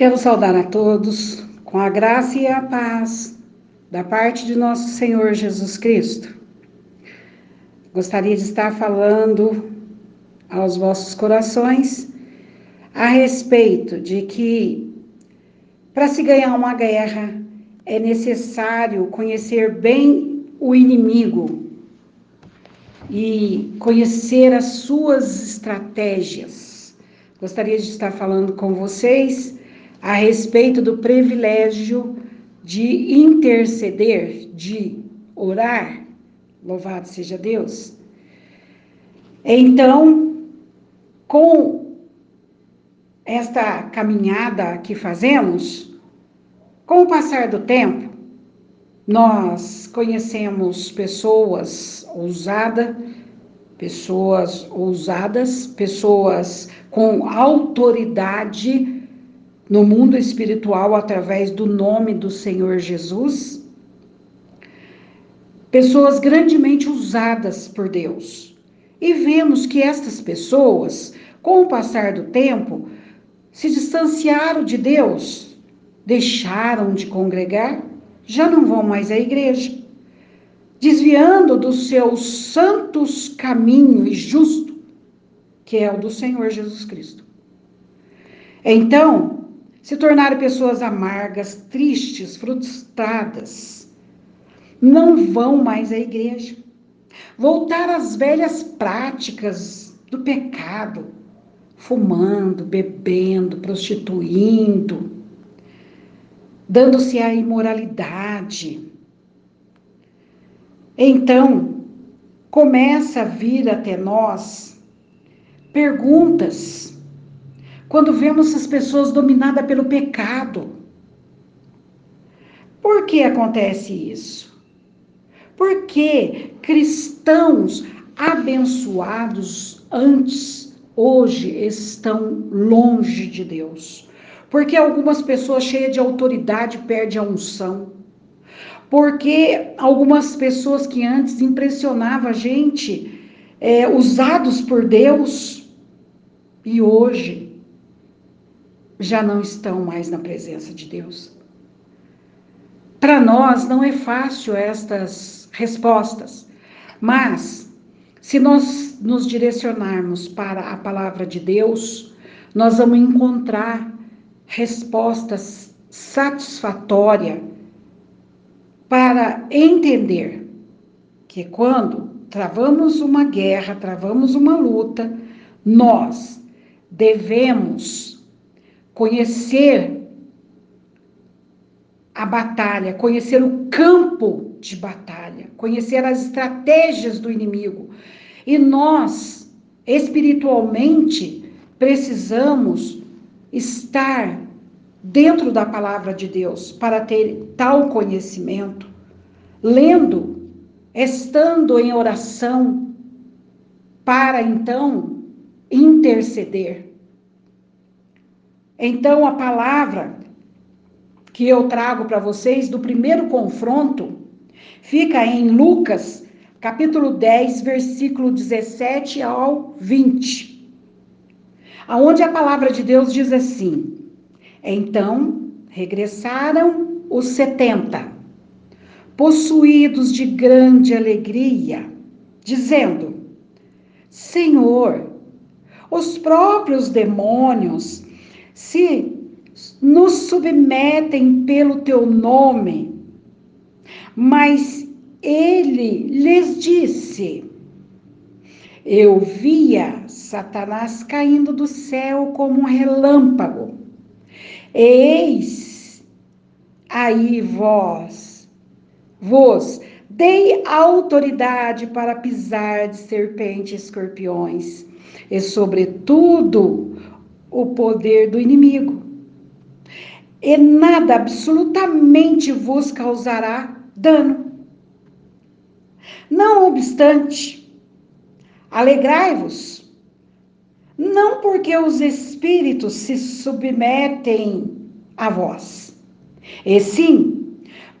Quero saudar a todos com a graça e a paz da parte de nosso Senhor Jesus Cristo. Gostaria de estar falando aos vossos corações a respeito de que para se ganhar uma guerra é necessário conhecer bem o inimigo e conhecer as suas estratégias. Gostaria de estar falando com vocês a respeito do privilégio de interceder, de orar. Louvado seja Deus. Então, com esta caminhada que fazemos, com o passar do tempo, nós conhecemos pessoas ousadas, pessoas ousadas, pessoas com autoridade no mundo espiritual através do nome do Senhor Jesus. Pessoas grandemente usadas por Deus. E vemos que estas pessoas, com o passar do tempo, se distanciaram de Deus, deixaram de congregar, já não vão mais à igreja, desviando dos seus santos caminhos justo, que é o do Senhor Jesus Cristo. Então, se tornaram pessoas amargas, tristes, frustradas. Não vão mais à igreja. Voltar às velhas práticas do pecado, fumando, bebendo, prostituindo, dando-se à imoralidade. Então, começa a vir até nós perguntas quando vemos as pessoas dominadas pelo pecado. Por que acontece isso? Porque cristãos abençoados antes, hoje, estão longe de Deus. Porque algumas pessoas cheias de autoridade perdem a unção. Porque algumas pessoas que antes impressionavam a gente, é, usados por Deus, e hoje já não estão mais na presença de Deus. Para nós não é fácil estas respostas, mas se nós nos direcionarmos para a palavra de Deus, nós vamos encontrar respostas satisfatórias para entender que quando travamos uma guerra, travamos uma luta, nós devemos conhecer a batalha, conhecer o campo de batalha, conhecer as estratégias do inimigo. E nós, espiritualmente, precisamos estar dentro da palavra de Deus para ter tal conhecimento, lendo, estando em oração, para então interceder. Então, a palavra que eu trago para vocês do primeiro confronto fica em Lucas, capítulo 10, versículo 17 ao 20. Aonde a palavra de Deus diz assim: Então regressaram os setenta, possuídos de grande alegria, dizendo: Senhor, os próprios demônios se nos submetem pelo teu nome. Mas ele lhes disse: Eu via Satanás caindo do céu como um relâmpago. Eis aí vós, vos dei autoridade para pisar de serpentes e escorpiões, e sobretudo o poder do inimigo. E nada absolutamente vos causará dano. Não obstante, alegrai-vos, não porque os espíritos se submetem a vós, e sim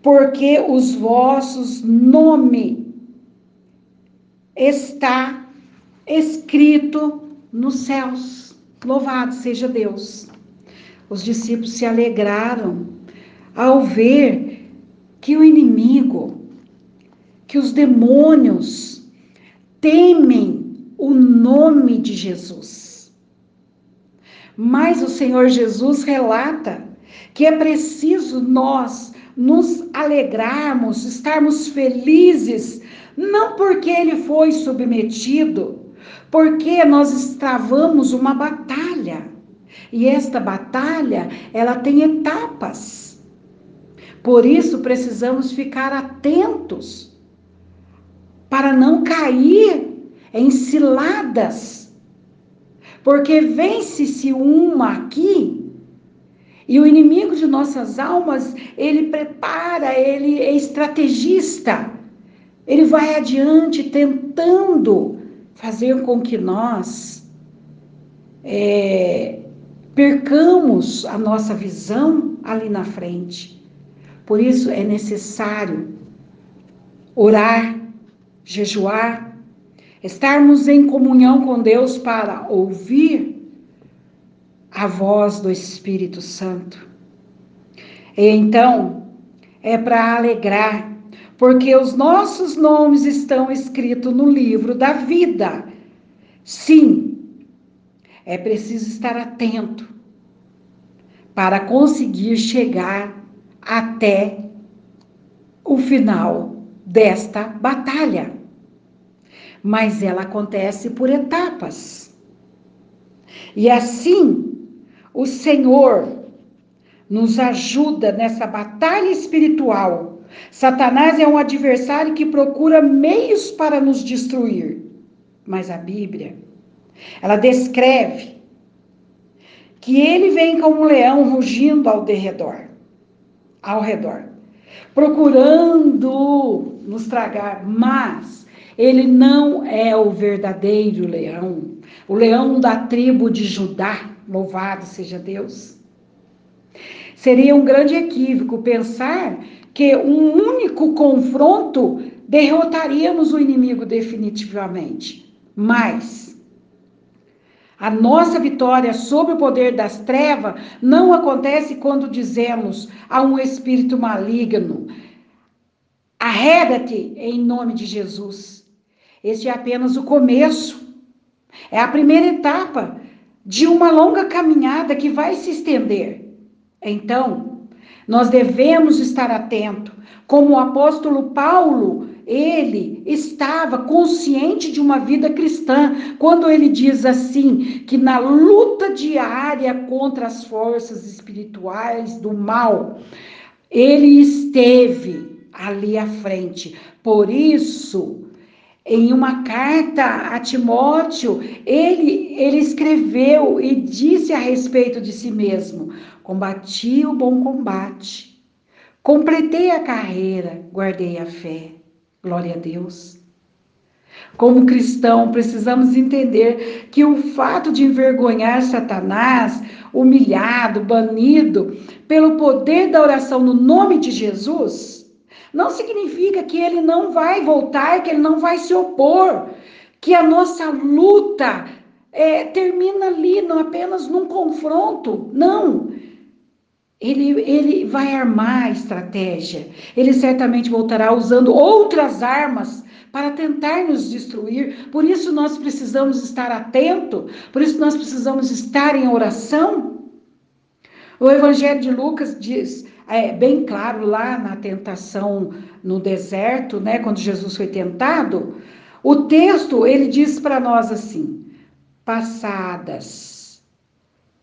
porque os vossos nome está escrito nos céus. Louvado seja Deus. os discípulos se alegraram ao ver que o inimigo, que os demônios temem o nome de Jesus. Mas o Senhor Jesus relata que é preciso nós nos alegrarmos, estarmos felizes, não porque ele foi submetido, porque nós estravamos uma batalha. E esta batalha, ela tem etapas. Por isso precisamos ficar atentos para não cair em ciladas. Porque vence-se uma aqui e o inimigo de nossas almas, ele prepara, ele é estrategista. Ele vai adiante tentando fazer com que nós é, percamos a nossa visão ali na frente. Por isso é necessário orar, jejuar, estarmos em comunhão com Deus para ouvir a voz do Espírito Santo. E então, é para alegrar, porque os nossos nomes estão escritos no livro da vida. Sim, é preciso estar atento para conseguir chegar até o final desta batalha. Mas ela acontece por etapas. E assim, o Senhor nos ajuda nessa batalha espiritual. Satanás é um adversário que procura meios para nos destruir. Mas a Bíblia, ela descreve que ele vem como um leão rugindo ao derredor, ao redor, procurando nos tragar, mas ele não é o verdadeiro leão, o leão da tribo de Judá, louvado seja Deus. Seria um grande equívoco pensar que um único confronto derrotaríamos o inimigo definitivamente. Mas a nossa vitória sobre o poder das trevas não acontece quando dizemos a um espírito maligno: arreda-te em nome de Jesus. Este é apenas o começo. É a primeira etapa de uma longa caminhada que vai se estender. Então, nós devemos estar atento, como o apóstolo Paulo ele estava consciente de uma vida cristã, quando ele diz assim: que na luta diária contra as forças espirituais do mal, ele esteve ali à frente. Por isso, em uma carta a Timóteo, ele, ele escreveu e disse a respeito de si mesmo: Combati o bom combate, completei a carreira, guardei a fé. Glória a Deus. Como cristão, precisamos entender que o fato de envergonhar Satanás, humilhado, banido, pelo poder da oração no nome de Jesus, não significa que ele não vai voltar, que ele não vai se opor, que a nossa luta é, termina ali, não apenas num confronto. Não. Ele, ele vai armar a estratégia. Ele certamente voltará usando outras armas para tentar nos destruir. Por isso nós precisamos estar atento, por isso nós precisamos estar em oração. O Evangelho de Lucas diz, é bem claro lá na tentação no deserto, né, quando Jesus foi tentado, o texto ele diz para nós assim: passadas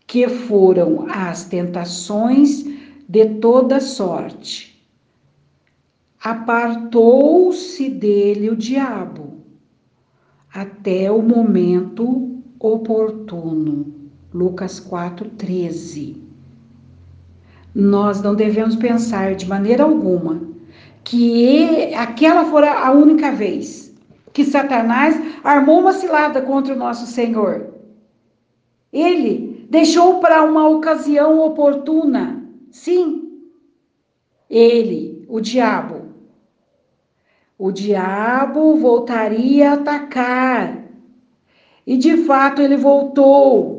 que foram as tentações de toda sorte. Apartou-se dele o diabo até o momento oportuno. Lucas 4:13. Nós não devemos pensar de maneira alguma que aquela fora a única vez que Satanás armou uma cilada contra o nosso Senhor. Ele deixou para uma ocasião oportuna. Sim, ele, o diabo. O diabo voltaria a atacar. E de fato ele voltou.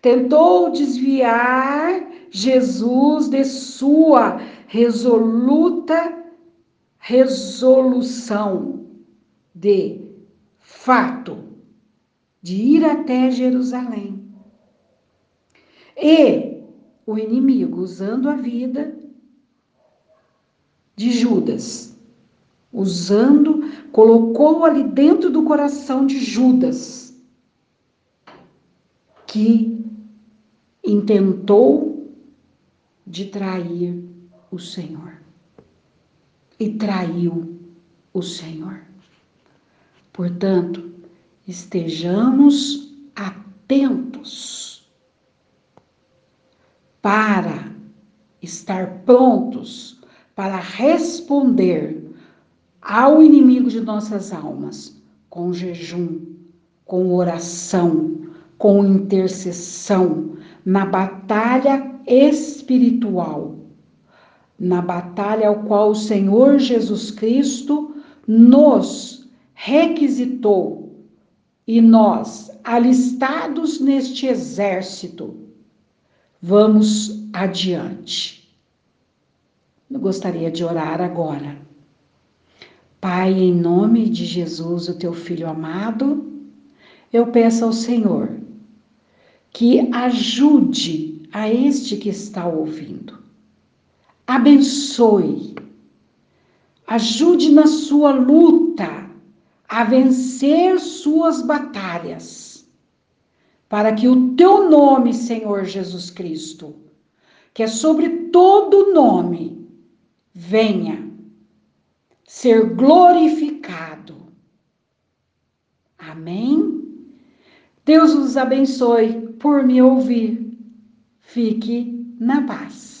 tentou desviar Jesus de sua resoluta resolução de fato de ir até Jerusalém. E o inimigo, usando a vida de Judas, usando, colocou ali dentro do coração de Judas, que intentou de trair o Senhor. E traiu o Senhor. Portanto, estejamos atentos para estar prontos para responder ao inimigo de nossas almas com jejum, com oração, com intercessão, na batalha espiritual, na batalha ao qual o Senhor Jesus Cristo nos requisitou e nós, alistados neste exército, vamos adiante. Eu gostaria de orar agora. Pai, em nome de Jesus, o teu filho amado, eu peço ao Senhor que ajude a este que está ouvindo. Abençoe, ajude na sua luta a vencer suas batalhas, para que o teu nome, Senhor Jesus Cristo, que é sobre todo nome, venha ser glorificado. Amém? Deus os abençoe por me ouvir. Fique na paz.